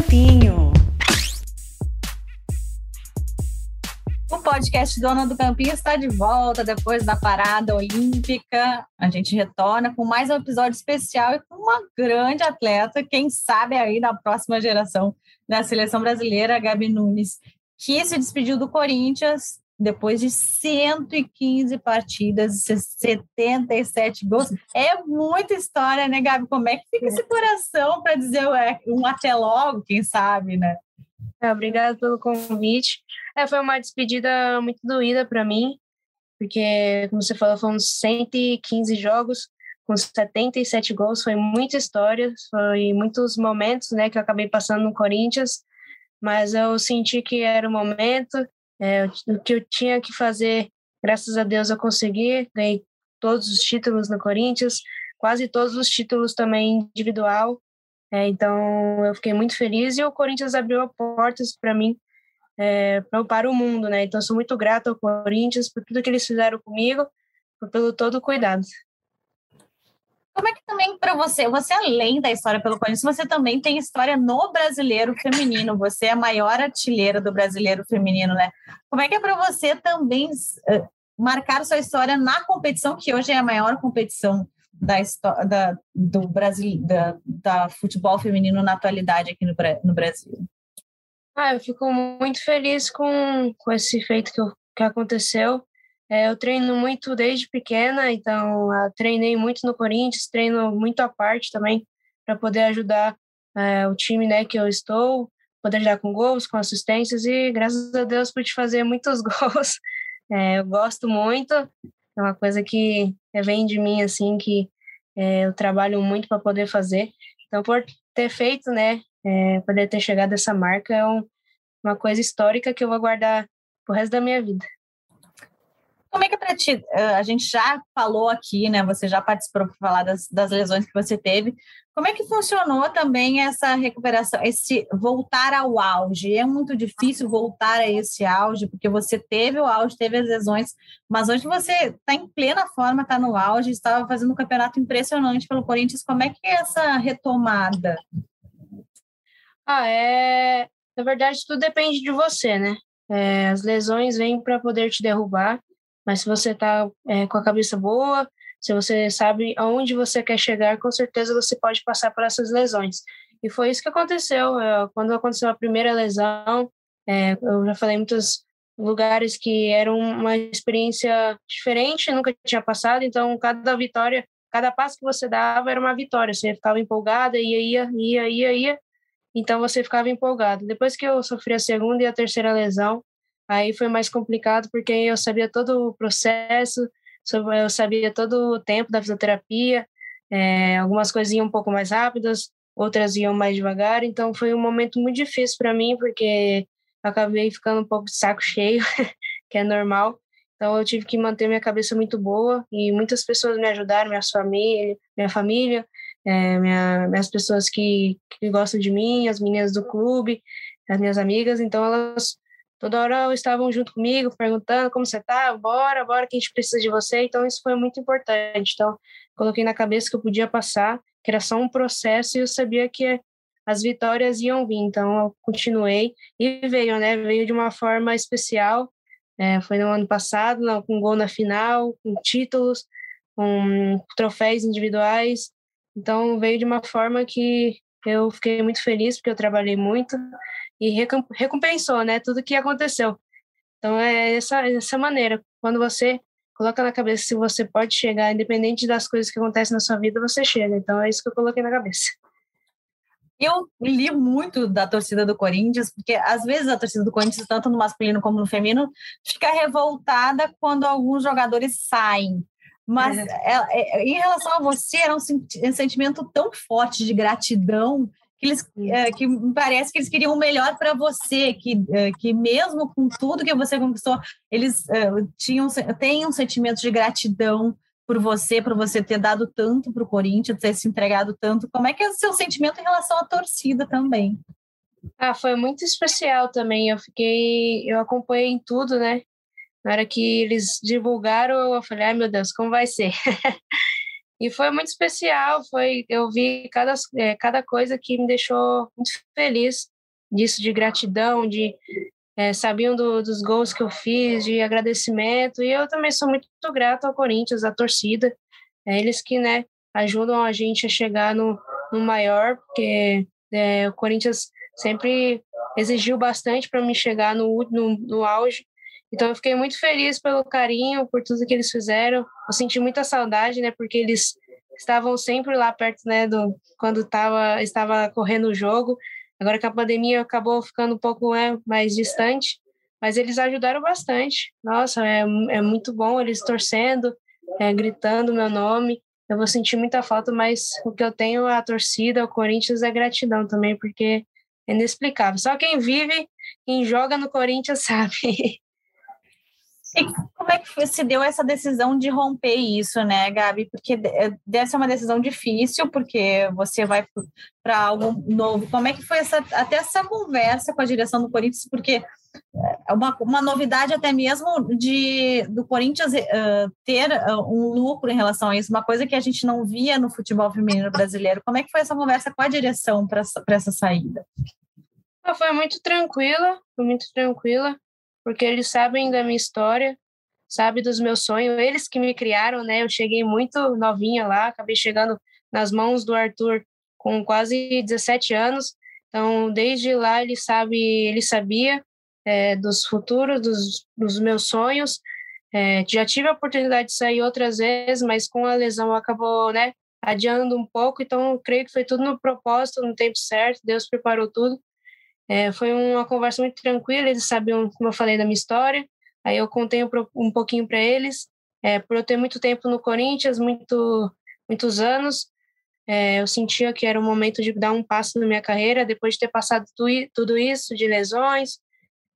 Campinho. O podcast Dona do Campinho está de volta depois da parada olímpica. A gente retorna com mais um episódio especial e com uma grande atleta, quem sabe aí da próxima geração da seleção brasileira, Gabi Nunes, que se despediu do Corinthians depois de 115 partidas, 77 gols. É muita história, né, Gabi? Como é que fica esse coração para dizer um até logo, quem sabe, né? É, obrigada pelo convite. É, foi uma despedida muito doída para mim, porque, como você falou, foram 115 jogos com 77 gols, foi muita história, foi muitos momentos, né, que eu acabei passando no Corinthians, mas eu senti que era o momento, é, o que eu tinha que fazer, graças a Deus eu consegui, ganhei todos os títulos no Corinthians, quase todos os títulos também individual. É, então eu fiquei muito feliz e o Corinthians abriu portas para mim, é, para o mundo, né? Então sou muito grata ao Corinthians por tudo que eles fizeram comigo, por pelo todo o cuidado. Como é que também para você, você além da história pelo Corinthians, você também tem história no brasileiro feminino. Você é a maior artilheira do brasileiro feminino, né? Como é que é para você também uh, marcar sua história na competição que hoje é a maior competição da, da do Brasil, da, da, futebol feminino na atualidade aqui no, no Brasil? Ah, eu fico muito feliz com, com esse feito que, que aconteceu. É, eu treino muito desde pequena, então treinei muito no Corinthians, treino muito à parte também para poder ajudar é, o time né, que eu estou, poder ajudar com gols, com assistências e graças a Deus pude fazer muitos gols. É, eu gosto muito, é uma coisa que vem de mim assim que é, eu trabalho muito para poder fazer. Então por ter feito, né, é, poder ter chegado a essa marca é um, uma coisa histórica que eu vou guardar pro resto da minha vida. Como é que é para ti? A gente já falou aqui, né? Você já participou para falar das, das lesões que você teve. Como é que funcionou também essa recuperação, esse voltar ao auge? É muito difícil voltar a esse auge, porque você teve o auge, teve as lesões, mas hoje você está em plena forma, está no auge, estava fazendo um campeonato impressionante pelo Corinthians. Como é que é essa retomada? Ah, é. Na verdade, tudo depende de você, né? É, as lesões vêm para poder te derrubar mas se você está é, com a cabeça boa, se você sabe aonde você quer chegar, com certeza você pode passar por essas lesões. E foi isso que aconteceu. É, quando aconteceu a primeira lesão, é, eu já falei em muitos lugares que eram uma experiência diferente, nunca tinha passado, então cada vitória, cada passo que você dava era uma vitória. Você ficava empolgada, ia, ia, ia, ia, ia. Então você ficava empolgado. Depois que eu sofri a segunda e a terceira lesão, Aí foi mais complicado porque eu sabia todo o processo, eu sabia todo o tempo da fisioterapia, é, algumas coisas iam um pouco mais rápidas, outras iam mais devagar, então foi um momento muito difícil para mim porque eu acabei ficando um pouco de saco cheio, que é normal. Então eu tive que manter minha cabeça muito boa e muitas pessoas me ajudaram, minha família, minha família, é, minha, minhas pessoas que, que gostam de mim, as meninas do clube, as minhas amigas, então elas toda hora estavam junto comigo, perguntando como você tá, bora, bora, que a gente precisa de você. Então, isso foi muito importante. Então, coloquei na cabeça que eu podia passar, que era só um processo e eu sabia que as vitórias iam vir. Então, eu continuei e veio, né? Veio de uma forma especial. É, foi no ano passado, com gol na final, com títulos, com troféus individuais. Então, veio de uma forma que eu fiquei muito feliz, porque eu trabalhei muito e recompensou, né, tudo que aconteceu. Então é essa essa maneira, quando você coloca na cabeça se você pode chegar, independente das coisas que acontecem na sua vida, você chega. Então é isso que eu coloquei na cabeça. Eu li muito da torcida do Corinthians, porque às vezes a torcida do Corinthians, tanto no masculino como no feminino, fica revoltada quando alguns jogadores saem. Mas é. É, é em relação a você, era um sentimento tão forte de gratidão que eles é, que parece que eles queriam o melhor para você, que, é, que mesmo com tudo que você conquistou, eles é, tinham têm um sentimento de gratidão por você, por você ter dado tanto para o Corinthians, ter se entregado tanto. Como é que é o seu sentimento em relação à torcida também? Ah, foi muito especial também. Eu fiquei, eu acompanhei em tudo, né? Na hora que eles divulgaram, eu falei, ai meu Deus, como vai ser? E foi muito especial, foi eu vi cada, é, cada coisa que me deixou muito feliz, disso de gratidão, de é, sabiam do, dos gols que eu fiz, de agradecimento, e eu também sou muito grato ao Corinthians, à torcida, é eles que, né, ajudam a gente a chegar no, no maior, porque é, o Corinthians sempre exigiu bastante para me chegar no, no, no auge, então eu fiquei muito feliz pelo carinho, por tudo que eles fizeram. Eu senti muita saudade, né, porque eles estavam sempre lá perto, né, do quando tava estava correndo o jogo. Agora que a pandemia acabou ficando um pouco né, mais distante, mas eles ajudaram bastante. Nossa, é, é muito bom eles torcendo, é, gritando meu nome. Eu vou sentir muita falta, mas o que eu tenho a torcida, o Corinthians, é gratidão também, porque é inexplicável. Só quem vive, quem joga no Corinthians sabe. E como é que se deu essa decisão de romper isso, né, Gabi? Porque eh, deve ser uma decisão difícil, porque você vai para algo novo. Como é que foi essa, até essa conversa com a direção do Corinthians? Porque é uma, uma novidade até mesmo de do Corinthians uh, ter uh, um lucro em relação a isso, uma coisa que a gente não via no futebol feminino brasileiro. Como é que foi essa conversa com a direção para essa saída? Ah, foi muito tranquila, foi muito tranquila porque eles sabem da minha história, sabem dos meus sonhos, eles que me criaram, né? Eu cheguei muito novinha lá, acabei chegando nas mãos do Arthur com quase 17 anos. Então, desde lá ele sabe, ele sabia é, dos futuros, dos, dos meus sonhos. É, já tive a oportunidade de sair outras vezes, mas com a lesão acabou, né, adiando um pouco. Então, creio que foi tudo no propósito, no tempo certo. Deus preparou tudo. É, foi uma conversa muito tranquila, eles sabiam, como eu falei, da minha história. Aí eu contei um, pouquinho para eles. É, por eu ter muito tempo no Corinthians, muito, muitos anos, é, eu sentia que era o momento de dar um passo na minha carreira, depois de ter passado tu, tudo isso, de lesões.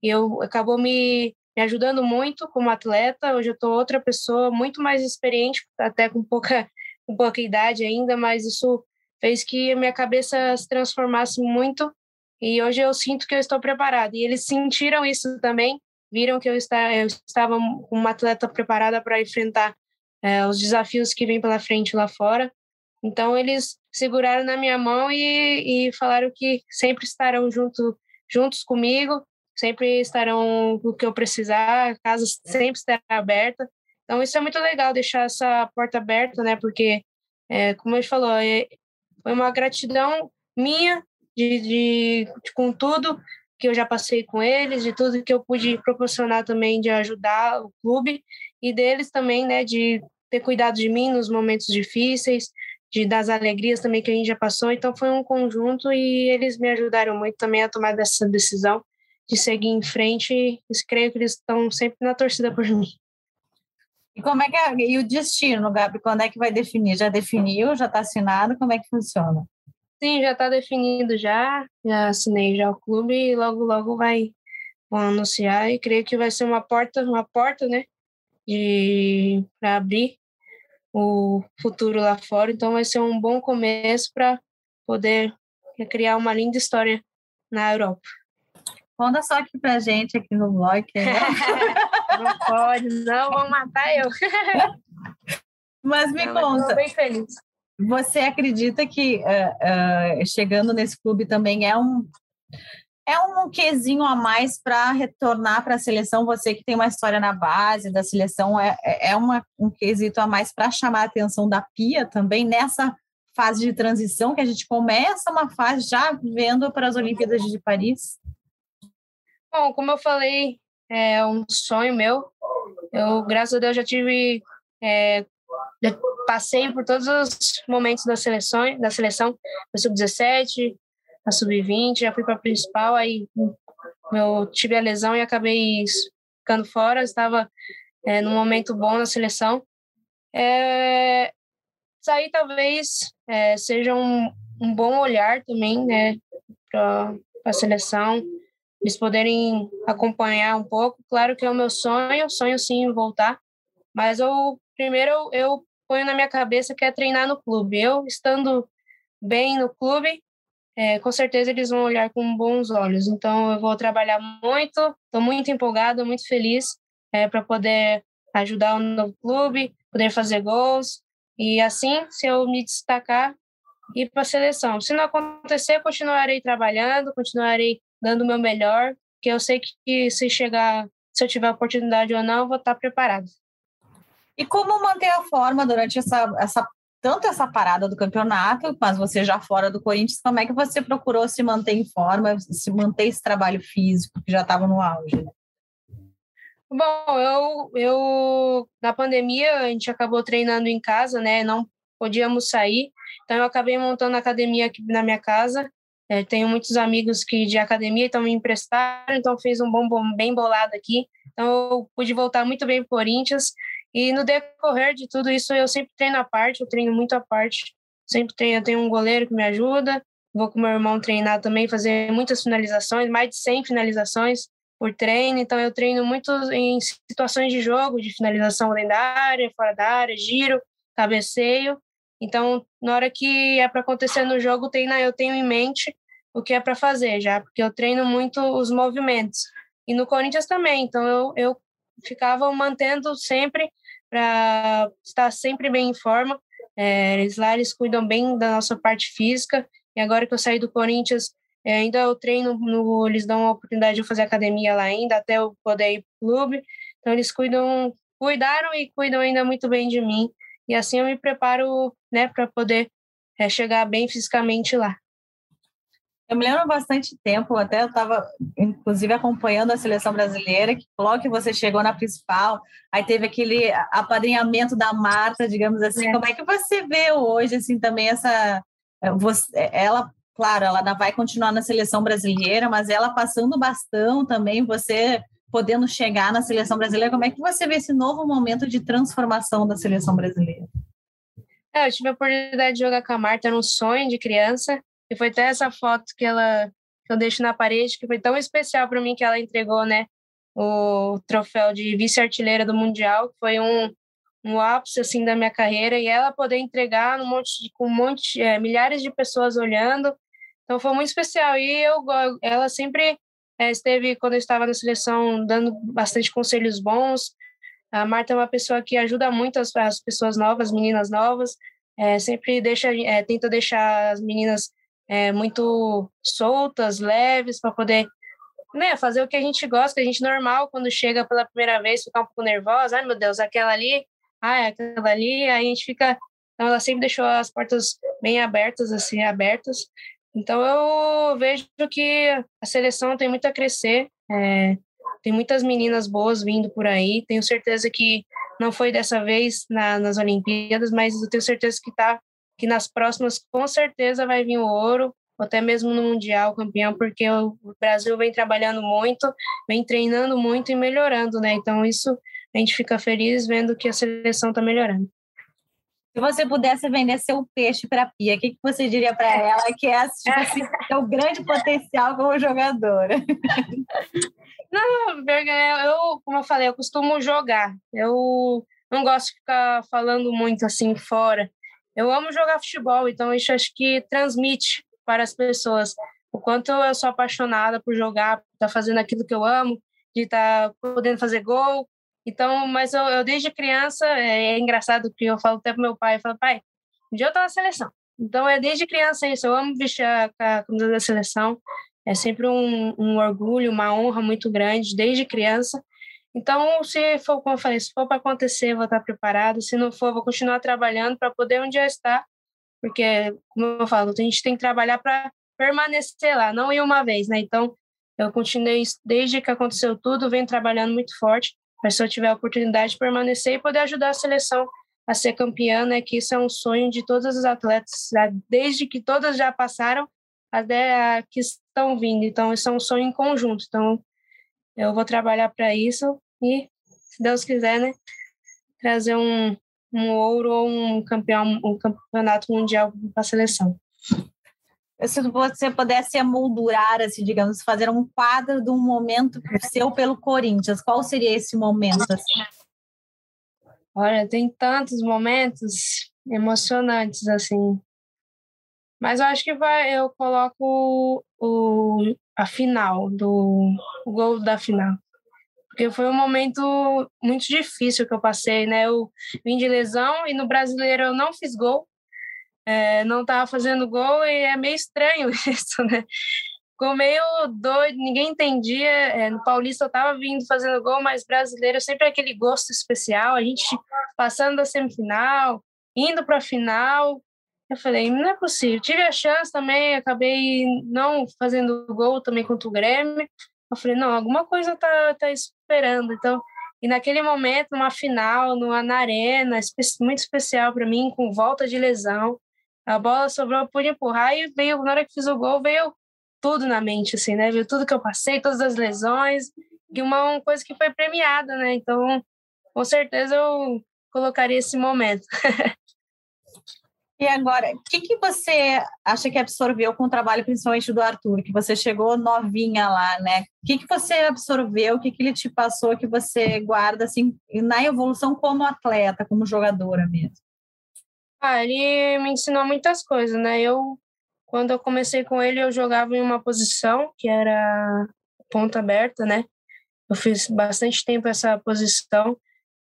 E eu acabou me, me ajudando muito como atleta. Hoje eu estou outra pessoa, muito mais experiente, até com pouca, com pouca idade ainda, mas isso fez que a minha cabeça se transformasse muito e hoje eu sinto que eu estou preparada. E eles sentiram isso também, viram que eu, está, eu estava uma atleta preparada para enfrentar é, os desafios que vêm pela frente lá fora. Então eles seguraram na minha mão e, e falaram que sempre estarão junto, juntos comigo, sempre estarão o que eu precisar, a casa sempre estará aberta. Então isso é muito legal deixar essa porta aberta, né? Porque, é, como ele falou, é, foi uma gratidão minha de, de, com tudo que eu já passei com eles, de tudo que eu pude proporcionar também de ajudar o clube e deles também, né, de ter cuidado de mim nos momentos difíceis, de das alegrias também que a gente já passou. Então foi um conjunto e eles me ajudaram muito também a tomar essa decisão de seguir em frente. E creio que eles estão sempre na torcida por mim. E como é que é, e o destino, Gabi? Quando é que vai definir? Já definiu? Já está assinado? Como é que funciona? Sim, já está definido já. Já assinei já o clube e logo, logo vai vão anunciar e creio que vai ser uma porta, uma porta, né, de para abrir o futuro lá fora. Então vai ser um bom começo para poder criar uma linda história na Europa. Conta só aqui pra gente aqui no blog. Né? não pode, não, vão matar eu. Mas me não, conta. Estou bem feliz. Você acredita que uh, uh, chegando nesse clube também é um é um quesinho a mais para retornar para a seleção? Você que tem uma história na base da seleção, é, é uma, um quesito a mais para chamar a atenção da Pia também nessa fase de transição que a gente começa uma fase já vendo para as Olimpíadas de Paris? Bom, como eu falei, é um sonho meu. Eu, graças a Deus, já tive é, passei por todos os momentos da seleção, da seleção, a sub-17, a sub-20, já fui para a principal, aí eu tive a lesão e acabei ficando fora, estava é, num momento bom na seleção. É, sair talvez é, seja um, um bom olhar também, né, para a seleção, eles poderem acompanhar um pouco. Claro que é o meu sonho, sonho sim voltar, mas eu primeiro eu, ponho na minha cabeça que é treinar no clube. Eu estando bem no clube, é, com certeza eles vão olhar com bons olhos. Então eu vou trabalhar muito, estou muito empolgada, muito feliz é, para poder ajudar o novo clube, poder fazer gols E assim, se eu me destacar, ir para a seleção. Se não acontecer, continuarei trabalhando, continuarei dando o meu melhor, que eu sei que se chegar, se eu tiver oportunidade ou não, eu vou estar preparado. E como manter a forma durante essa, essa tanto essa parada do campeonato, mas você já fora do Corinthians, como é que você procurou se manter em forma, se manter esse trabalho físico que já estava no auge? Bom, eu, eu na pandemia a gente acabou treinando em casa, né? Não podíamos sair, então eu acabei montando a academia aqui na minha casa. É, tenho muitos amigos que de academia então me emprestaram, então fiz um bom, bom bem bolado aqui. Então eu pude voltar muito bem para o Corinthians. E no decorrer de tudo isso eu sempre treino à parte, eu treino muito à parte. Sempre treino, eu tenho um goleiro que me ajuda. Vou com meu irmão treinar também, fazer muitas finalizações, mais de 100 finalizações por treino, então eu treino muito em situações de jogo, de finalização dentro da área, fora da área, giro, cabeceio. Então, na hora que é para acontecer no jogo, eu tenho em mente o que é para fazer já, porque eu treino muito os movimentos. E no Corinthians também, então eu, eu ficava mantendo sempre para estar sempre bem em forma. É, eles lá eles cuidam bem da nossa parte física. E agora que eu saí do Corinthians, é, ainda eu treino, no, eles dão a oportunidade de eu fazer academia lá ainda, até eu poder ir pro clube. Então, eles cuidam, cuidaram e cuidam ainda muito bem de mim. E assim eu me preparo né, para poder é, chegar bem fisicamente lá. Eu me lembro bastante tempo, até eu estava, inclusive, acompanhando a seleção brasileira, que logo que você chegou na principal, aí teve aquele apadrinhamento da Marta, digamos assim. É. Como é que você vê hoje, assim, também essa. É, você, ela claro, ela vai continuar na seleção brasileira, mas ela passando bastão também, você podendo chegar na seleção brasileira, como é que você vê esse novo momento de transformação da seleção brasileira? É, eu tive a oportunidade de jogar com a Marta, era um sonho de criança, e foi até essa foto que ela que eu deixo na parede, que foi tão especial para mim que ela entregou, né, o troféu de vice-artilheira do Mundial, que foi um, um ápice assim da minha carreira e ela poder entregar um monte com um monte é, milhares de pessoas olhando então foi muito especial. E eu, ela sempre é, esteve, quando eu estava na seleção, dando bastante conselhos bons. A Marta é uma pessoa que ajuda muito as, as pessoas novas, meninas novas. É, sempre deixa, é, tenta deixar as meninas muito soltas, leves, para poder né, fazer o que a gente gosta, que a gente normal, quando chega pela primeira vez, ficar um pouco nervosa. Ai, meu Deus, aquela ali, ai, aquela ali. Aí a gente fica. Então, ela sempre deixou as portas bem abertas, assim, abertas. Então eu vejo que a seleção tem muito a crescer, é, tem muitas meninas boas vindo por aí. Tenho certeza que não foi dessa vez na, nas Olimpíadas, mas eu tenho certeza que tá que nas próximas com certeza vai vir o ouro, ou até mesmo no mundial campeão, porque o Brasil vem trabalhando muito, vem treinando muito e melhorando, né? Então isso a gente fica feliz vendo que a seleção está melhorando. Se você pudesse vender seu peixe para a Pia, o que, que você diria para ela que é tipo assim, o grande potencial como jogadora? Não, eu, como eu falei, eu costumo jogar. Eu não gosto de ficar falando muito assim fora. Eu amo jogar futebol, então isso acho que transmite para as pessoas o quanto eu sou apaixonada por jogar, por estar tá fazendo aquilo que eu amo, de estar tá podendo fazer gol, então, mas eu, eu desde criança, é, é, engraçado que eu falo até pro meu pai, eu falo, pai, um dia eu tô na seleção. Então, é desde criança isso, eu amo vestir a, a camisa da seleção, é sempre um, um orgulho, uma honra muito grande, desde criança. Então, se for, como eu falei, se for para acontecer, vou estar preparado. Se não for, vou continuar trabalhando para poder um dia estar. Porque, como eu falo, a gente tem que trabalhar para permanecer lá, não ir uma vez, né? Então, eu continuei, desde que aconteceu tudo, venho trabalhando muito forte mas se eu tiver a oportunidade de permanecer e poder ajudar a seleção a ser campeã, né, que isso é um sonho de todas as atletas, desde que todas já passaram até a que estão vindo. Então, isso é um sonho em conjunto. Então, eu vou trabalhar para isso e, se Deus quiser, né, trazer um, um ouro ou um campeão, um campeonato mundial para a seleção se você pudesse emoldurar, assim, digamos, fazer um quadro de um momento seu pelo Corinthians, qual seria esse momento? Assim? Olha, tem tantos momentos emocionantes, assim. Mas eu acho que vai, eu coloco o, a final, do, o gol da final. Porque foi um momento muito difícil que eu passei, né? Eu vim de lesão e no brasileiro eu não fiz gol, é, não estava fazendo gol e é meio estranho isso, né? Ficou meio doido, ninguém entendia. É, no Paulista eu estava vindo fazendo gol, mas brasileiro sempre é aquele gosto especial. A gente passando da semifinal, indo para a final. Eu falei, não é possível. Tive a chance também, acabei não fazendo gol também contra o Grêmio. Eu falei, não, alguma coisa tá, tá esperando. Então, e naquele momento, numa final, numa, na arena, muito especial para mim, com volta de lesão, a bola sobrou, eu pude empurrar e veio, na hora que fiz o gol, veio tudo na mente, assim, né? Veio tudo que eu passei, todas as lesões, e uma, uma coisa que foi premiada, né? Então, com certeza eu colocaria esse momento. E agora, o que, que você acha que absorveu com o trabalho, principalmente do Arthur, que você chegou novinha lá, né? O que, que você absorveu, o que, que ele te passou, que você guarda, assim, na evolução como atleta, como jogadora mesmo? Ah, ele me ensinou muitas coisas, né? Eu, quando eu comecei com ele, eu jogava em uma posição que era ponta aberta, né? Eu fiz bastante tempo essa posição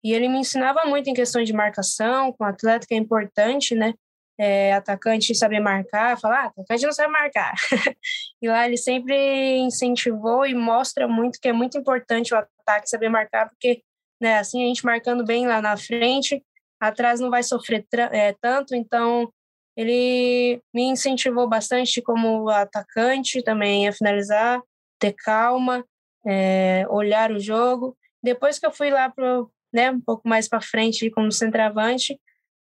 e ele me ensinava muito em questões de marcação, com atleta que é importante, né? É, atacante saber marcar, falar, ah, atacante não sabe marcar. e lá ele sempre incentivou e mostra muito que é muito importante o ataque saber marcar, porque né, assim a gente marcando bem lá na frente, atrás não vai sofrer é, tanto, então ele me incentivou bastante como atacante também a finalizar, ter calma, é, olhar o jogo. Depois que eu fui lá pro, né, um pouco mais para frente como centroavante,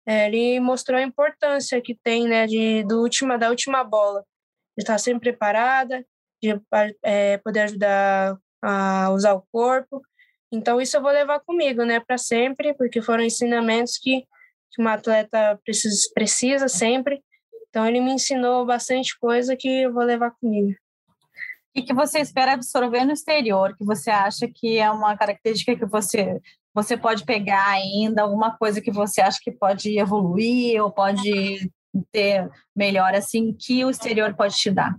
ele mostrou a importância que tem, né, de, do última, da última bola, de estar sempre preparada, de é, poder ajudar a usar o corpo. Então, isso eu vou levar comigo, né, para sempre, porque foram ensinamentos que, que uma atleta precisa, precisa sempre. Então, ele me ensinou bastante coisa que eu vou levar comigo. O que você espera absorver no exterior? Que você acha que é uma característica que você você pode pegar ainda alguma coisa que você acha que pode evoluir ou pode ter melhor assim que o exterior pode te dar?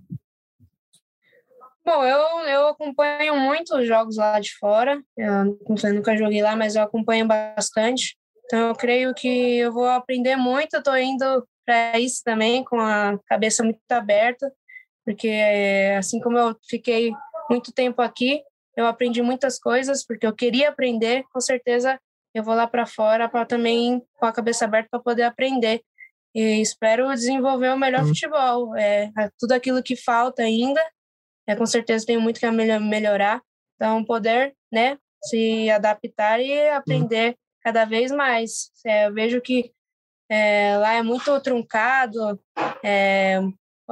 Bom, eu, eu acompanho muito os jogos lá de fora. Eu, eu nunca joguei lá, mas eu acompanho bastante. Então, eu creio que eu vou aprender muito. Estou indo para isso também com a cabeça muito aberta, porque assim como eu fiquei muito tempo aqui, eu aprendi muitas coisas porque eu queria aprender, com certeza eu vou lá para fora para também com a cabeça aberta para poder aprender e espero desenvolver o melhor uhum. futebol. É, é, tudo aquilo que falta ainda, é, com certeza tenho muito que melhorar, então poder, né, se adaptar e aprender uhum. cada vez mais. É, eu vejo que é, lá é muito truncado, é,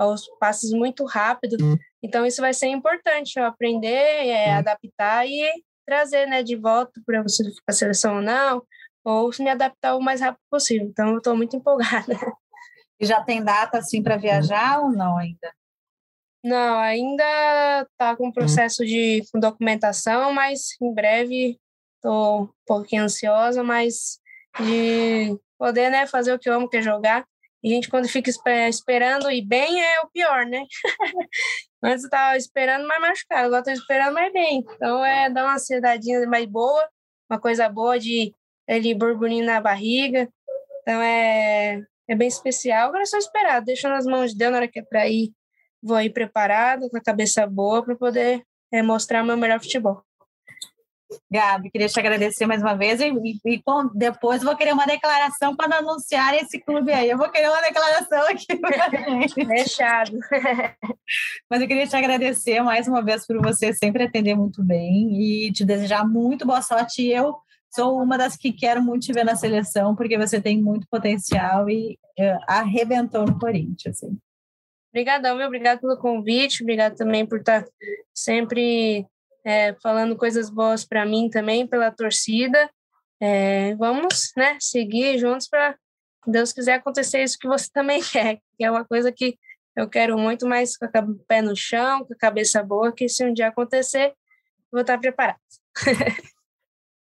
os passos muito rápido. Uhum. Então, isso vai ser importante, eu aprender, é, uhum. adaptar e trazer né, de volta para você a seleção ou não, ou me adaptar o mais rápido possível. Então, eu estou muito empolgada. E já tem data assim para viajar ou não ainda? Não, ainda está com processo de documentação, mas em breve estou um pouquinho ansiosa, mas de poder né, fazer o que eu amo, que é jogar. E a gente, quando fica esperando e bem, é o pior, né? Antes eu tava esperando mais machucado, agora tô esperando mais bem. Então é dar uma ansiedadinha mais boa, uma coisa boa de ele burburinho na barriga. Então é, é bem especial. Agora é só esperar, deixa nas mãos de Deus na hora que é para ir. Vou ir preparado, com a cabeça boa, para poder é, mostrar meu melhor futebol. Gabi, queria te agradecer mais uma vez e, e, depois vou querer uma declaração quando anunciar esse clube aí. Eu vou querer uma declaração aqui. Fechado. Mas eu queria te agradecer mais uma vez por você sempre atender muito bem e te desejar muito boa sorte. E eu sou uma das que quero muito te ver na seleção, porque você tem muito potencial e uh, arrebentou no Corinthians. Assim. Obrigadão, meu. Obrigado pelo convite. Obrigado também por estar sempre é, falando coisas boas para mim também, pela torcida. É, vamos né, seguir juntos para, Deus quiser, acontecer isso que você também quer, que é uma coisa que eu quero muito, mas com o pé no chão, com a cabeça boa, que se um dia acontecer, vou estar preparado.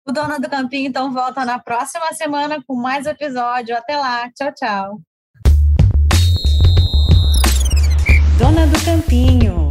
o Dona do Campinho, então, volta na próxima semana com mais episódio. Até lá. Tchau, tchau. Dona do Campinho.